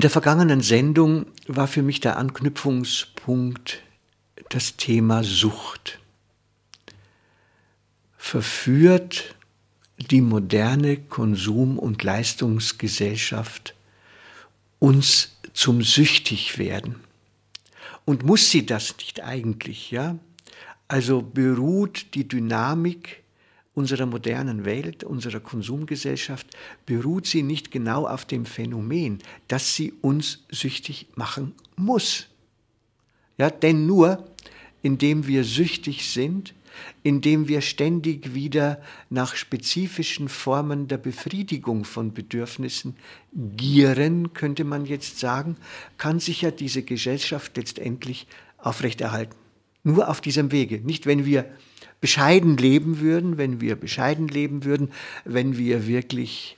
In der vergangenen Sendung war für mich der Anknüpfungspunkt das Thema Sucht. Verführt die moderne Konsum- und Leistungsgesellschaft uns zum Süchtigwerden? Und muss sie das nicht eigentlich, ja? Also beruht die Dynamik unserer modernen Welt, unserer Konsumgesellschaft, beruht sie nicht genau auf dem Phänomen, dass sie uns süchtig machen muss. Ja, denn nur indem wir süchtig sind, indem wir ständig wieder nach spezifischen Formen der Befriedigung von Bedürfnissen gieren, könnte man jetzt sagen, kann sich ja diese Gesellschaft letztendlich aufrechterhalten. Nur auf diesem Wege. Nicht, wenn wir bescheiden leben würden, wenn wir bescheiden leben würden, wenn wir wirklich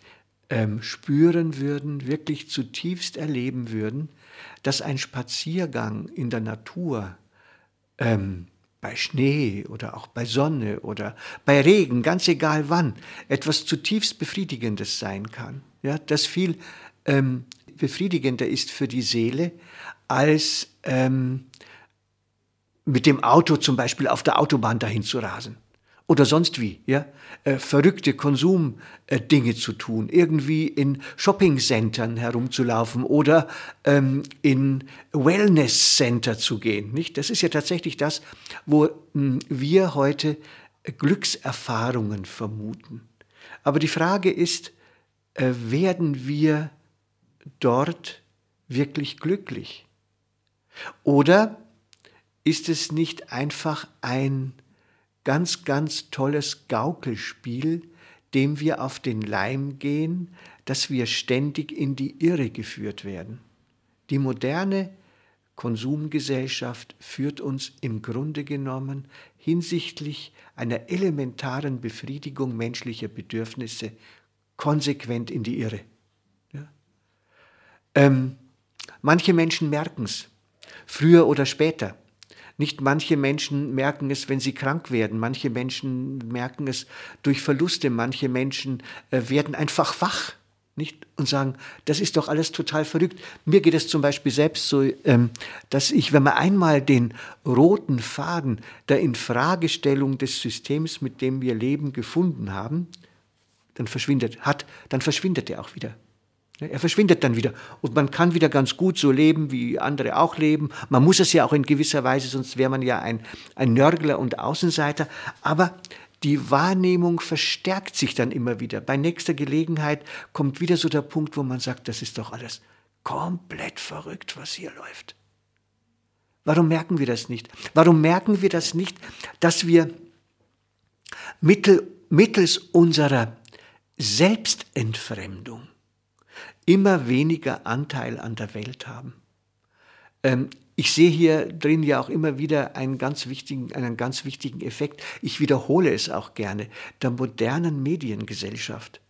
ähm, spüren würden, wirklich zutiefst erleben würden, dass ein Spaziergang in der Natur ähm, bei Schnee oder auch bei Sonne oder bei Regen, ganz egal wann, etwas zutiefst Befriedigendes sein kann. Ja, das viel ähm, befriedigender ist für die Seele als ähm, mit dem Auto zum Beispiel auf der Autobahn dahin zu rasen oder sonst wie, ja, äh, verrückte Konsumdinge zu tun, irgendwie in Shoppingcentern herumzulaufen oder ähm, in Wellnesscenter zu gehen, nicht? Das ist ja tatsächlich das, wo mh, hm, wir heute Glückserfahrungen vermuten. Aber die Frage ist, äh, werden wir dort wirklich glücklich? Oder ist es nicht einfach ein ganz, ganz tolles Gaukelspiel, dem wir auf den Leim gehen, dass wir ständig in die Irre geführt werden? Die moderne Konsumgesellschaft führt uns im Grunde genommen hinsichtlich einer elementaren Befriedigung menschlicher Bedürfnisse konsequent in die Irre. Ja? Ähm, manche Menschen merken es, früher oder später. Nicht manche Menschen merken es, wenn sie krank werden. Manche Menschen merken es durch Verluste. Manche Menschen äh, werden einfach wach. Nicht? Und sagen, das ist doch alles total verrückt. Mir geht es zum Beispiel selbst so, ähm, dass ich, wenn man einmal den roten Faden der Infragestellung des Systems, mit dem wir leben, gefunden haben, dann verschwindet, hat, dann verschwindet er auch wieder. Er verschwindet dann wieder und man kann wieder ganz gut so leben, wie andere auch leben. Man muss es ja auch in gewisser Weise, sonst wäre man ja ein, ein Nörgler und Außenseiter. Aber die Wahrnehmung verstärkt sich dann immer wieder. Bei nächster Gelegenheit kommt wieder so der Punkt, wo man sagt, das ist doch alles komplett verrückt, was hier läuft. Warum merken wir das nicht? Warum merken wir das nicht, dass wir mittel, mittels unserer Selbstentfremdung immer weniger Anteil an der Welt haben. Ähm, ich sehe hier drin ja auch immer wieder einen ganz wichtigen, einen ganz wichtigen Effekt. Ich wiederhole es auch gerne, der modernen Mediengesellschaft.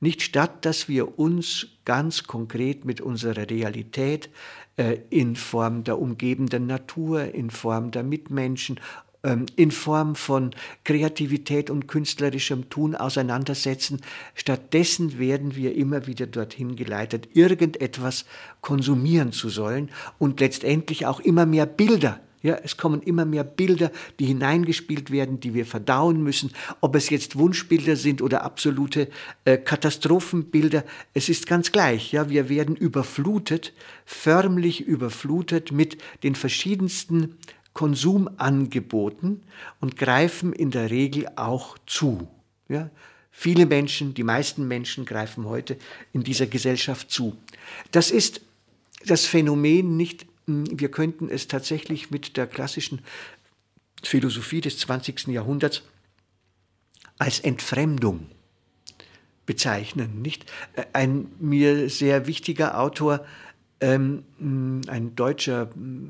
Nicht statt, dass wir uns ganz konkret mit unserer Realität äh, in Form der umgebenden Natur, in Form der Mitmenschen ähm, in Form von Kreativität und künstlerischem Tun auseinandersetzen. Stattdessen werden wir immer wieder dorthin geleitet, irgendetwas konsumieren zu sollen und letztendlich auch immer mehr Bilder ja, es kommen immer mehr Bilder, die hineingespielt werden, die wir verdauen müssen. Ob es jetzt Wunschbilder sind oder absolute äh, Katastrophenbilder, es ist ganz gleich. Ja, wir werden überflutet, förmlich überflutet mit den verschiedensten Konsumangeboten und greifen in der Regel auch zu. Ja? Viele Menschen, die meisten Menschen greifen heute in dieser Gesellschaft zu. Das ist das Phänomen nicht, hm, wir könnten es tatsächlich mit der klassischen Philosophie des 20. Jahrhunderts als Entfremdung bezeichnen. Nicht? Ein mir sehr wichtiger Autor, ein deutscher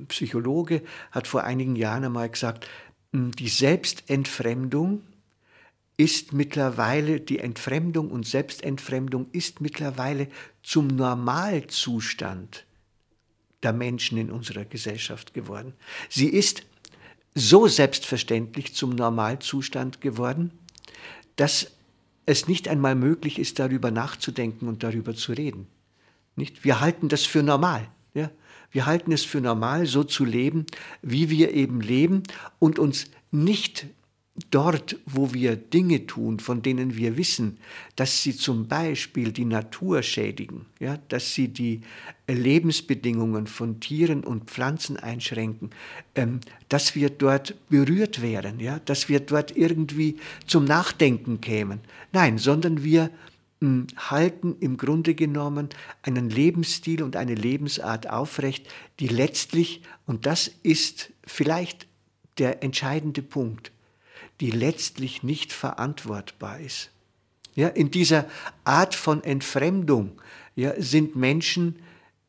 Psychologe, hat vor einigen Jahren einmal gesagt, die Selbstentfremdung ist mittlerweile, die Entfremdung und Selbstentfremdung ist mittlerweile zum Normalzustand der Menschen in unserer Gesellschaft geworden. Sie ist so selbstverständlich zum Normalzustand geworden, dass es nicht einmal möglich ist, darüber nachzudenken und darüber zu reden. Nicht? Wir halten das für normal. Ja? Wir halten es für normal, so zu leben, wie wir eben leben und uns nicht dort, wo wir Dinge tun, von denen wir wissen, dass sie zum Beispiel die Natur schädigen, ja, dass sie die Lebensbedingungen von Tieren und Pflanzen einschränken, ähm, dass wir dort berührt wären, ja, dass wir dort irgendwie zum Nachdenken kämen. Nein, sondern wir halten im Grunde genommen einen Lebensstil und eine Lebensart aufrecht, die letztlich, und das ist vielleicht der entscheidende Punkt, die letztlich nicht verantwortbar ist. Ja, in dieser Art von Entfremdung ja, sind Menschen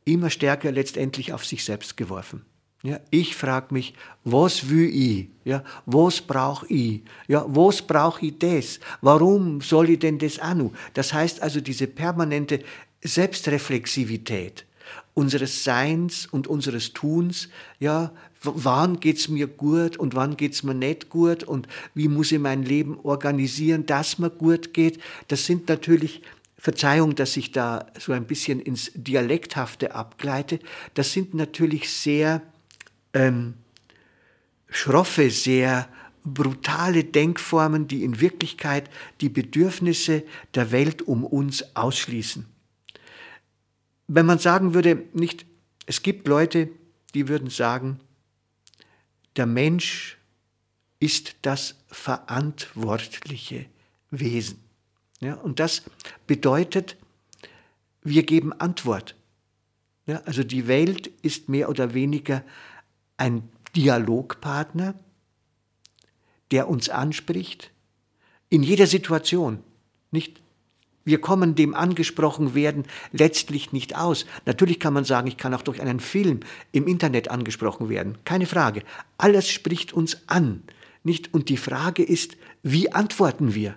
immer stärker letztendlich auf sich selbst geworfen. Ja, ich frage mich, was will ich? Ja, was brauche ich? Ja, was brauche ich das? Warum soll ich denn das noch? Das heißt also diese permanente Selbstreflexivität unseres Seins und unseres Tuns, ja, wann geht's mir gut und wann geht's mir nicht gut und wie muss ich mein Leben organisieren, dass mir gut geht. Das sind natürlich Verzeihung, dass ich da so ein bisschen ins Dialekthafte abgleite. Das sind natürlich sehr ähm, schroffe, sehr brutale Denkformen, die in Wirklichkeit die Bedürfnisse der Welt um uns ausschließen. Wenn man sagen würde, nicht, es gibt Leute, die würden sagen, der Mensch ist das verantwortliche Wesen. Ja, und das bedeutet, wir geben Antwort. Ja, also die Welt ist mehr oder weniger ein Dialogpartner, der uns anspricht, in jeder Situation. Nicht wir kommen dem angesprochen werden letztlich nicht aus. Natürlich kann man sagen, ich kann auch durch einen Film im Internet angesprochen werden. Keine Frage. Alles spricht uns an. Nicht? Und die Frage ist, wie antworten wir?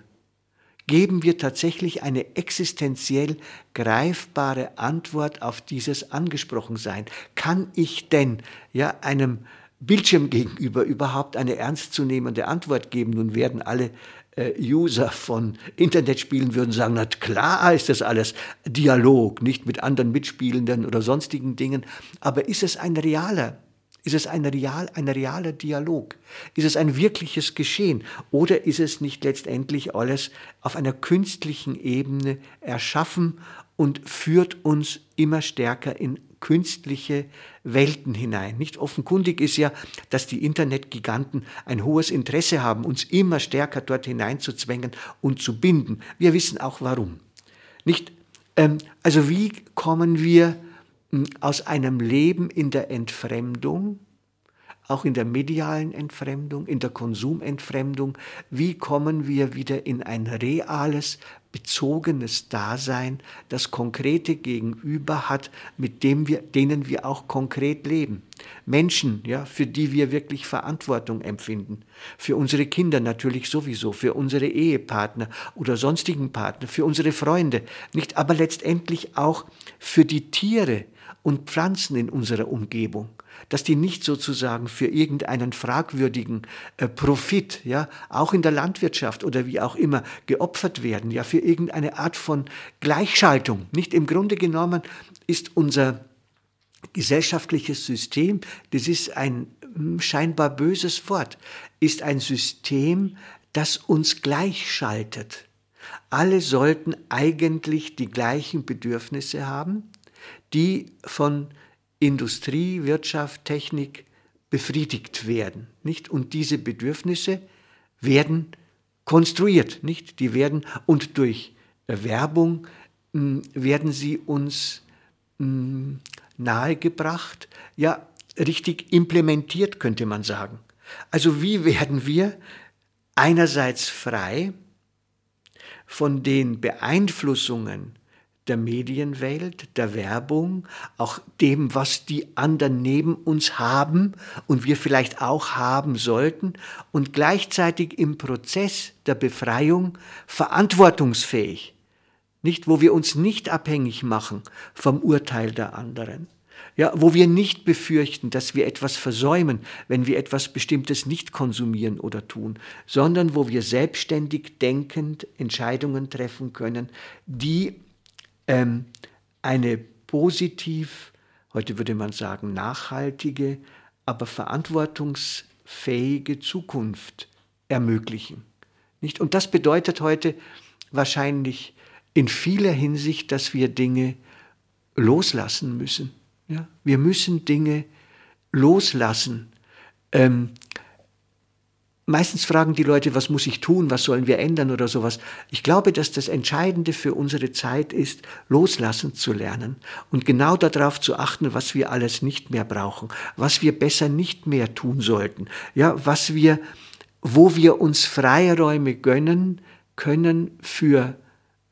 Geben wir tatsächlich eine existenziell greifbare Antwort auf dieses Angesprochensein? Kann ich denn ja einem Bildschirm gegenüber überhaupt eine ernstzunehmende Antwort geben? Nun werden alle äh, User von Internetspielen würden sagen, na klar ist das alles Dialog, nicht mit anderen Mitspielenden oder sonstigen Dingen, aber ist es ein realer ist es ein, real, ein realer Dialog? Ist es ein wirkliches Geschehen? Oder ist es nicht letztendlich alles auf einer künstlichen Ebene erschaffen und führt uns immer stärker in künstliche Welten hinein. Nicht offenkundig ist ja, dass die Internetgiganten ein hohes Interesse haben, uns immer stärker dort hineinzuzwängen und zu binden. Wir wissen auch warum. Nicht, ähm, also wie kommen wir aus einem Leben in der Entfremdung, auch in der medialen Entfremdung, in der Konsumentfremdung, wie kommen wir wieder in ein reales, bezogenes Dasein, das konkrete Gegenüber hat, mit dem wir, denen wir auch konkret leben. Menschen, ja, für die wir wirklich Verantwortung empfinden. Für unsere Kinder natürlich sowieso, für unsere Ehepartner oder sonstigen Partner, für unsere Freunde, nicht, aber letztendlich auch für die Tiere und Pflanzen in unserer Umgebung dass die nicht sozusagen für irgendeinen fragwürdigen äh, Profit, ja, auch in der Landwirtschaft oder wie auch immer geopfert werden, ja, für irgendeine Art von Gleichschaltung. Nicht im Grunde genommen ist unser gesellschaftliches System, das ist ein hm, scheinbar böses Wort, ist ein System, das uns gleichschaltet. Alle sollten eigentlich die gleichen Bedürfnisse haben, die von Industrie, Wirtschaft, Technik befriedigt werden, nicht? Und diese Bedürfnisse werden konstruiert, nicht? Die werden und durch Werbung mh, werden sie uns mh, nahegebracht, ja, richtig implementiert, könnte man sagen. Also wie werden wir einerseits frei, von den Beeinflussungen der Medienwelt, der Werbung, auch dem, was die anderen neben uns haben und wir vielleicht auch haben sollten und gleichzeitig im Prozess der Befreiung verantwortungsfähig, nicht wo wir uns nicht abhängig machen vom Urteil der anderen. Ja, wo wir nicht befürchten, dass wir etwas versäumen, wenn wir etwas Bestimmtes nicht konsumieren oder tun, sondern wo wir selbstständig denkend Entscheidungen treffen können, die ähm, eine positiv, heute würde man sagen, nachhaltige, aber verantwortungsfähige Zukunft ermöglichen. Nicht? Und das bedeutet heute wahrscheinlich in vieler Hinsicht, dass wir Dinge loslassen müssen. Ja? Wir müssen Dinge loslassen. Ähm, Meistens fragen die Leute, was muss ich tun, was sollen wir ändern oder sowas. Ich glaube, dass das Entscheidende für unsere Zeit ist, loslassen zu lernen und genau darauf zu achten, was wir alles nicht mehr brauchen, was wir besser nicht mehr tun sollten, ja, was wir, wo wir uns Freiräume gönnen können für,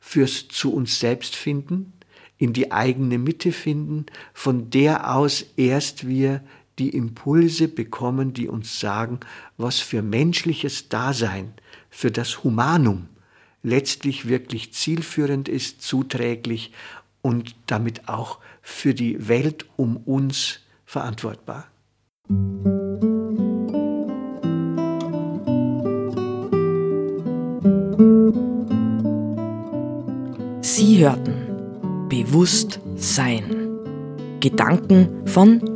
fürs zu uns selbst finden, in die eigene Mitte finden, von der aus erst wir die Impulse bekommen, die uns sagen, was für menschliches Dasein, für das Humanum letztlich wirklich zielführend ist, zuträglich und damit auch für die Welt um uns verantwortbar. Sie hörten Bewusst Sein. Gedanken von